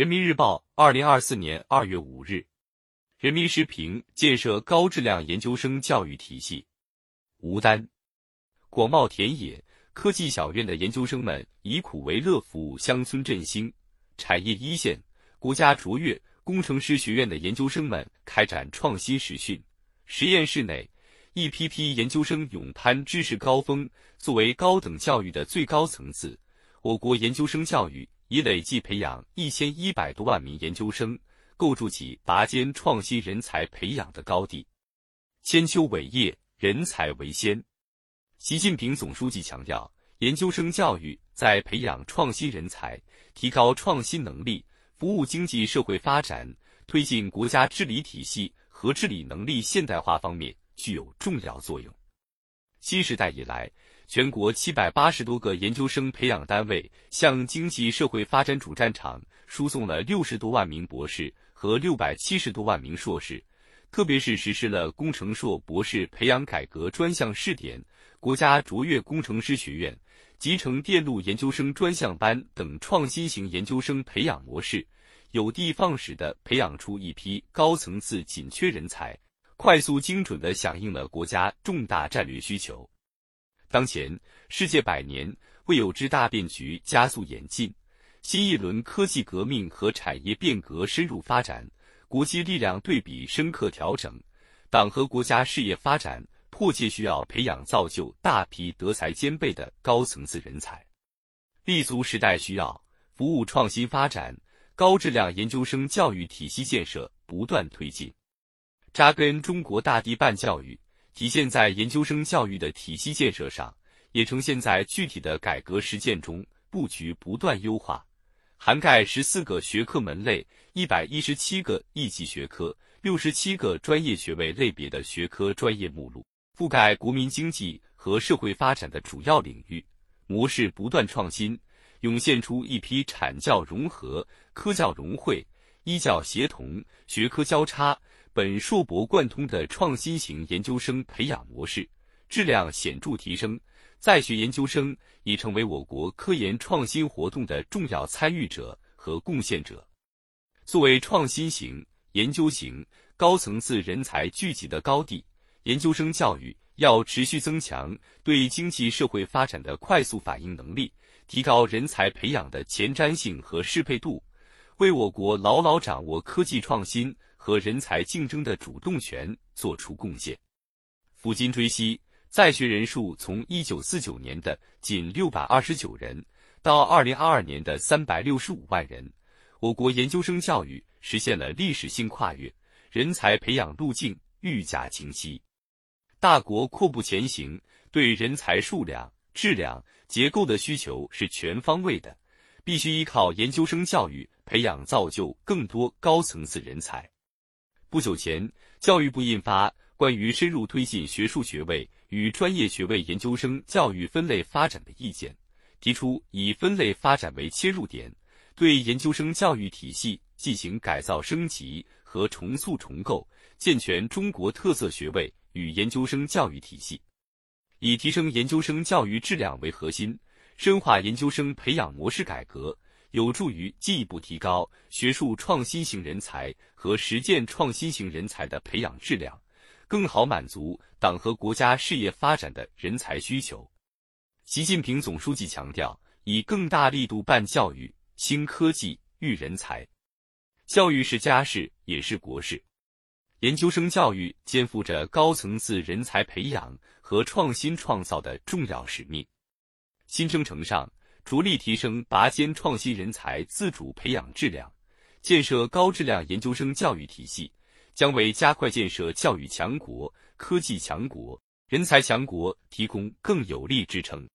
人民日报，二零二四年二月五日。人民时评：建设高质量研究生教育体系。吴丹，广袤田野，科技小院的研究生们以苦为乐，服务乡村振兴、产业一线；国家卓越工程师学院的研究生们开展创新实训。实验室内，一批批研究生勇攀知识高峰。作为高等教育的最高层次，我国研究生教育已累计培养一千一百多万名研究生。构筑起拔尖创新人才培养的高地。千秋伟业，人才为先。习近平总书记强调，研究生教育在培养创新人才、提高创新能力、服务经济社会发展、推进国家治理体系和治理能力现代化方面具有重要作用。新时代以来，全国七百八十多个研究生培养单位向经济社会发展主战场输送了六十多万名博士。和六百七十多万名硕士，特别是实施了工程硕博士培养改革专项试点、国家卓越工程师学院、集成电路研究生专项班等创新型研究生培养模式，有的放矢地培养出一批高层次紧缺人才，快速精准地响应了国家重大战略需求。当前，世界百年未有之大变局加速演进。新一轮科技革命和产业变革深入发展，国际力量对比深刻调整，党和国家事业发展迫切需要培养造就大批德才兼备的高层次人才，立足时代需要，服务创新发展，高质量研究生教育体系建设不断推进，扎根中国大地办教育，体现在研究生教育的体系建设上，也呈现在具体的改革实践中，布局不断优化。涵盖十四个学科门类、一百一十七个一级学科、六十七个专业学位类别的学科专业目录，覆盖国民经济和社会发展的主要领域，模式不断创新，涌现出一批产教融合、科教融汇、医教协同、学科交叉、本硕博贯通的创新型研究生培养模式，质量显著提升。在学研究生已成为我国科研创新活动的重要参与者和贡献者。作为创新型、研究型、高层次人才聚集的高地，研究生教育要持续增强对经济社会发展的快速反应能力，提高人才培养的前瞻性和适配度，为我国牢牢掌握科技创新和人才竞争的主动权作出贡献。抚今追昔。在学人数从一九四九年的仅六百二十九人，到二零二二年的三百六十五万人，我国研究生教育实现了历史性跨越，人才培养路径愈加清晰。大国阔步前行，对人才数量、质量、结构的需求是全方位的，必须依靠研究生教育培养造就更多高层次人才。不久前，教育部印发。关于深入推进学术学位与专业学位研究生教育分类发展的意见，提出以分类发展为切入点，对研究生教育体系进行改造升级和重塑重构，健全中国特色学位与研究生教育体系，以提升研究生教育质量为核心，深化研究生培养模式改革，有助于进一步提高学术创新型人才和实践创新型人才的培养质量。更好满足党和国家事业发展的人才需求。习近平总书记强调，以更大力度办教育、兴科技、育人才。教育是家事，也是国事。研究生教育肩负着高层次人才培养和创新创造的重要使命。新征程上，着力提升拔尖创新人才自主培养质量，建设高质量研究生教育体系。将为加快建设教育强国、科技强国、人才强国提供更有力支撑。